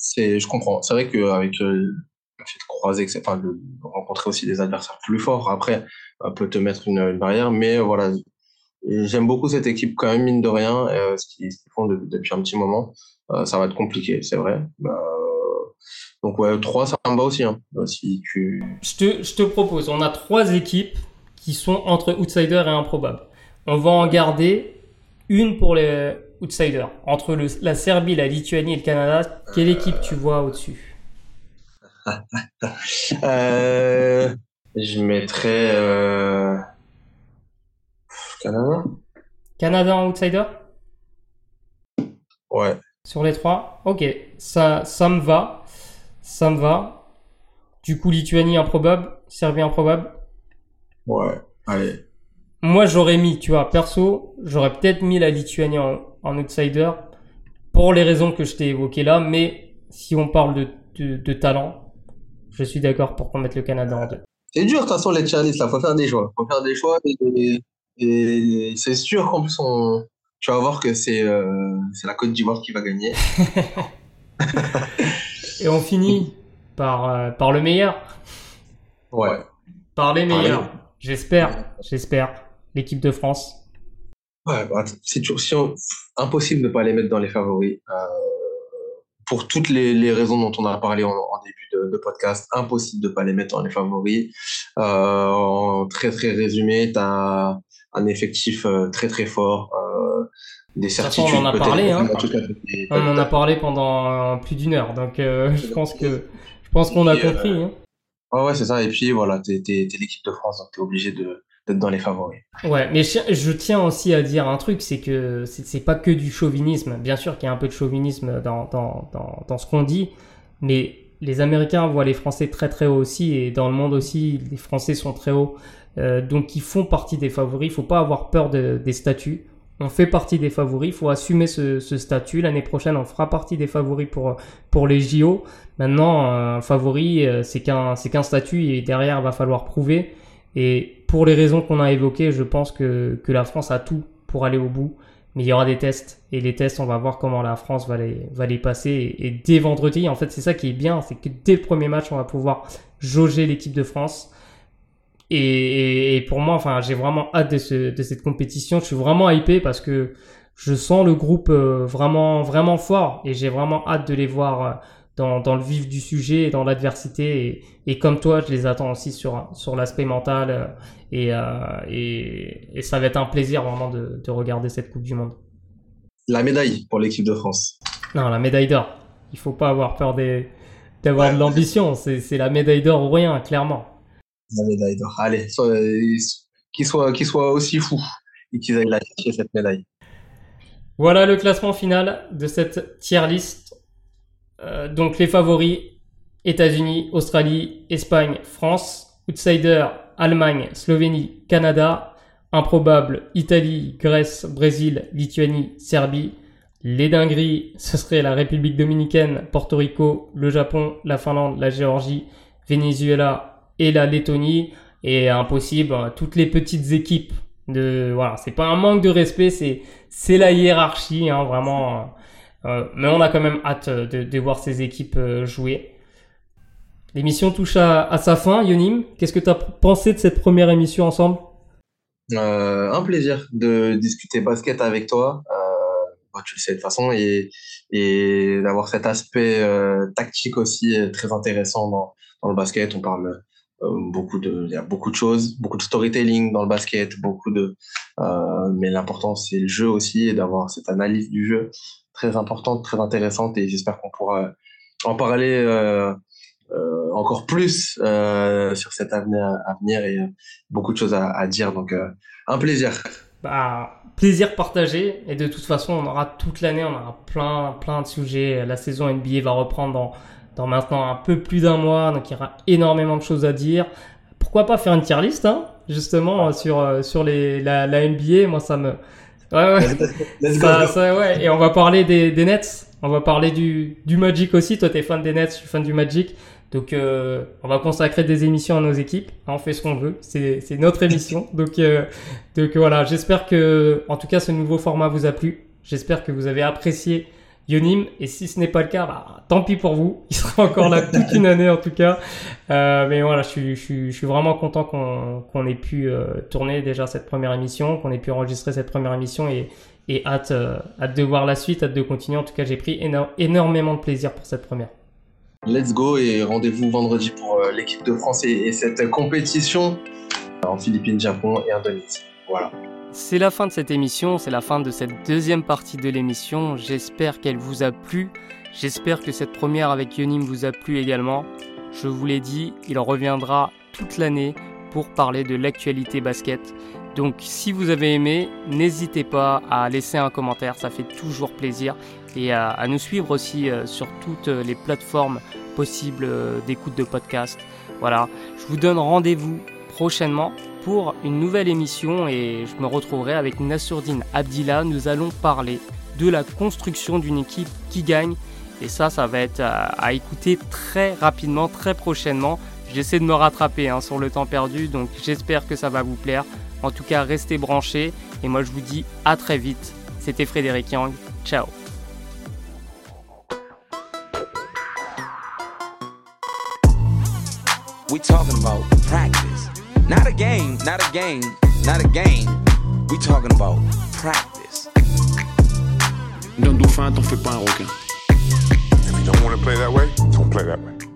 c'est, je comprends. C'est vrai qu'avec euh, le fait de croiser, enfin, de rencontrer aussi des adversaires plus forts, après, peut te mettre une, une barrière. Mais voilà, j'aime beaucoup cette équipe quand même, mine de rien, euh, ce qu'ils font depuis un petit moment. Euh, ça va être compliqué, c'est vrai. Bah, donc ouais, 3, ça me va aussi. Hein, si tu... je, te, je te propose, on a trois équipes qui sont entre outsider et improbable. On va en garder une pour les outsider Entre le, la Serbie, la Lituanie et le Canada, quelle équipe tu vois au-dessus? Euh, Je mettrais euh... Canada. Canada en outsider? Ouais. Sur les trois? Ok, ça, ça me va. Ça me va. Du coup, Lituanie improbable, Serbie improbable? Ouais, allez. Moi, j'aurais mis, tu vois, perso, j'aurais peut-être mis la Lituanie en, en outsider pour les raisons que je t'ai évoquées là, mais si on parle de, de, talent, je suis d'accord pour qu'on mette le Canada en deux. C'est dur de toute façon les challenges là, faut faire des choix. Faut faire des choix et, c'est sûr qu'en plus on, tu vas voir que c'est euh, la Côte d'Ivoire qui va gagner. et on finit par, euh, par le meilleur. Ouais. Par les meilleurs. J'espère, j'espère. L'équipe de France. Ouais, bah, c'est toujours impossible de ne pas les mettre dans les favoris. Euh, pour toutes les, les, raisons dont on a parlé en, en début de, de, podcast, impossible de ne pas les mettre dans les favoris. Euh, en très très résumé, tu as un effectif euh, très très fort. Euh, des certitudes. on en a parlé, hein. on en a parlé pendant plus d'une heure, donc je pense que je pense qu'on a compris. Hein. Ouais, ouais, c'est ça. Et puis voilà, t'es l'équipe de France, donc t'es obligé de d'être dans les favoris. Ouais, mais je, tiens aussi à dire un truc, c'est que c'est pas que du chauvinisme. Bien sûr qu'il y a un peu de chauvinisme dans, dans, dans, ce qu'on dit, mais les Américains voient les Français très très haut aussi, et dans le monde aussi, les Français sont très hauts. Euh, donc ils font partie des favoris. Il faut pas avoir peur de, des statuts. On fait partie des favoris. Il faut assumer ce, statut. L'année prochaine, on fera partie des favoris pour pour les JO. Maintenant, un favori, euh, c'est qu'un qu'un statut et derrière, il va falloir prouver. Et pour les raisons qu'on a évoquées, je pense que, que la France a tout pour aller au bout. Mais il y aura des tests. Et les tests, on va voir comment la France va les, va les passer. Et, dès vendredi, en fait, c'est ça qui est bien. C'est que dès le premier match, on va pouvoir jauger l'équipe de France. Et, pour moi, enfin, j'ai vraiment hâte de cette compétition. Je suis vraiment hypé parce que je sens le groupe euh, vraiment, vraiment fort. Et j'ai vraiment hâte de les voir euh, dans, dans, le vif du sujet et dans l'adversité. Et, et, comme toi, je les attends aussi sur, sur l'aspect mental. Euh, et, euh, et, et, ça va être un plaisir vraiment de, de, regarder cette Coupe du Monde. La médaille pour l'équipe de France. Non, la médaille d'or. Il faut pas avoir peur d'avoir de l'ambition. C'est la médaille d'or ou rien, clairement. La médaille d'or. Allez, qu'ils soient, qu soit aussi fous et qu'ils aillent la chercher, cette médaille. Voilà le classement final de cette tier list euh, donc les favoris, États-Unis, Australie, Espagne, France. Outsider, Allemagne, Slovénie, Canada. Improbable, Italie, Grèce, Brésil, Lituanie, Serbie. Les dingueries, ce serait la République dominicaine, Porto Rico, le Japon, la Finlande, la Géorgie, Venezuela et la Lettonie. Et impossible, toutes les petites équipes de voilà, c'est pas un manque de respect, c'est c'est la hiérarchie, hein, vraiment. Euh, mais on a quand même hâte de, de voir ces équipes euh, jouer. L'émission touche à, sa fin. Yonim, qu'est-ce que tu as pensé de cette première émission ensemble? Euh, Un plaisir de discuter basket avec toi. Euh, bah, tu le sais de toute façon, et, d'avoir cet aspect euh, tactique aussi très intéressant dans, dans le basket. On parle beaucoup de, il y a beaucoup de choses, beaucoup de storytelling dans le basket, beaucoup de, mais l'important c'est le jeu aussi et d'avoir cette analyse du jeu très importante, très intéressante et j'espère qu'on pourra en parler euh, euh, encore plus euh, sur cet avenir à venir et beaucoup de choses à, à dire. Donc, un plaisir. Bah, plaisir partagé et de toute façon, on aura toute l'année, on aura plein, plein de sujets. La saison NBA va reprendre dans, dans maintenant un peu plus d'un mois, donc il y aura énormément de choses à dire. Pourquoi pas faire une tier list, hein, justement, sur, sur les, la, la NBA Moi, ça me, Ouais, ouais. ça, ça, ouais. Et on va parler des, des Nets. On va parler du, du Magic aussi. Toi, t'es fan des Nets, je suis fan du Magic. Donc, euh, on va consacrer des émissions à nos équipes. On fait ce qu'on veut. C'est, c'est notre émission. Donc, euh, donc voilà. J'espère que, en tout cas, ce nouveau format vous a plu. J'espère que vous avez apprécié Yonim. Et si ce n'est pas le cas, bah, tant pis pour vous. Il sera encore là toute une année en tout cas. Euh, mais voilà, je suis, vraiment content qu'on ait pu euh, tourner déjà cette première émission, qu'on ait pu enregistrer cette première émission et, euh, hâte de voir la suite, hâte de continuer. En tout cas, j'ai pris énormément de plaisir pour cette première. Let's go et rendez-vous vendredi pour l'équipe de France et cette compétition en Philippines, Japon et Indonésie. Voilà. C'est la fin de cette émission, c'est la fin de cette deuxième partie de l'émission. J'espère qu'elle vous a plu. J'espère que cette première avec Yonim vous a plu également. Je vous l'ai dit, il reviendra toute l'année pour parler de l'actualité basket. Donc si vous avez aimé, n'hésitez pas à laisser un commentaire, ça fait toujours plaisir. Et à, nous suivre aussi euh, sur toutes les plateformes possibles euh, d'écoute de podcast. Voilà, je vous donne rendez-vous prochainement pour une nouvelle émission et je me retrouverai avec Nassourdine Abdillah. Nous allons parler de la construction d'une équipe qui gagne et ça, ça va être à, écouter très rapidement, très prochainement. J'essaie de me rattraper hein, sur le temps perdu, donc j'espère que ça va vous plaire. En tout cas, restez branchés et moi je vous dis à très vite. C'était Frédéric Yang. Ciao. Not a game, not a game, not a game. We talking about practice. D'un dauphin, t'en fais pas un requin. If you don't want to play that way, don't play that way.